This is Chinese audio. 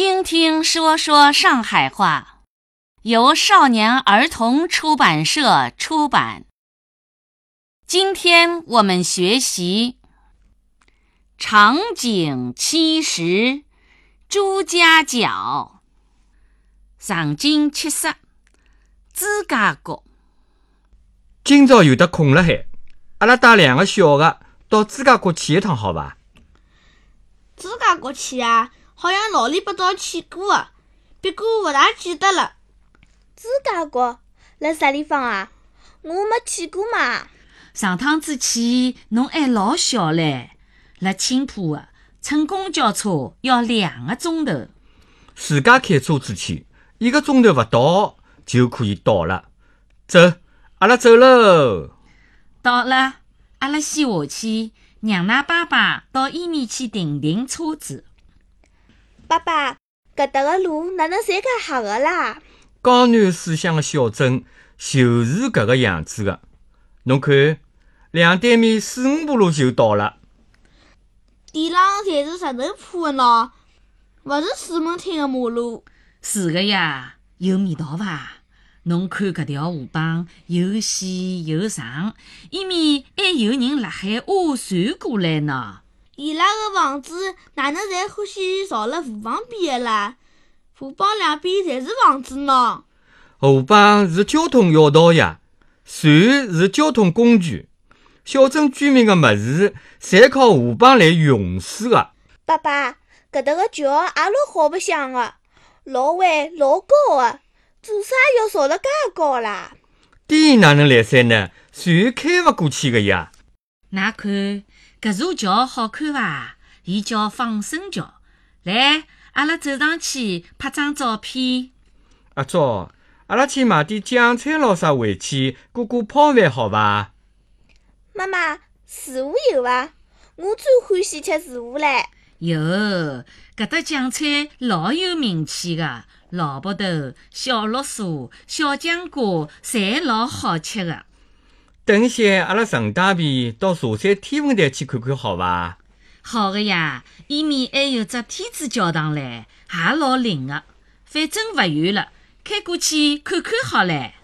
听听说说上海话，由少年儿童出版社出版。今天我们学习场景七十，朱家角。场景七十，朱家角。今朝有得空了海，阿拉带两个小的到朱家角去一趟，好伐？朱家角去啊，好像老里八早去过的，不过勿大记得了。朱家角辣啥地方啊？我没去过嘛。上趟子去，侬还老小唻，辣青浦的，乘公交车要两个钟头。自家开车子去，一个钟头勿到就可以到了。走，阿拉走喽。到了，阿拉先下去，让㑚爸爸到伊面去停停车子。爸爸，搿搭个路哪能侪介黑个啦？江南水乡的小镇就是搿个样子的。侬看，两对面四五步路就到了。地浪侪是石头铺的喏，勿是水门汀的马路。是个呀，有味道伐？侬看搿条河浜又细又长，伊面还有人辣海划船过来呢。伊拉个房子哪能侪欢喜造辣河旁边个啦？河浜两边侪是房子喏。河浜是交通要道呀，船是交通工具。小镇居民的物事侪靠河浜来运输的。爸爸，搿搭个桥也老好白相个，老弯老高个，做啥要造了介高啦？低哪能来塞呢？船开勿过去个呀。㑚看搿座桥好看伐？伊叫放生桥。来，阿拉走上去拍张照片。阿昭，阿拉去买点酱菜咾啥回去过过泡饭，好伐？妈妈，薯糊有伐？我最欢喜吃薯糊唻。有，搿搭酱菜老有名气个，萝卜头、小绿薯、小姜瓜，侪老好吃个。等一歇，阿拉顺带便到茶山天文台去看看，好伐？好的呀，伊面还有只天主教堂嘞，也老灵的。反正勿远了，开过去看看好嘞。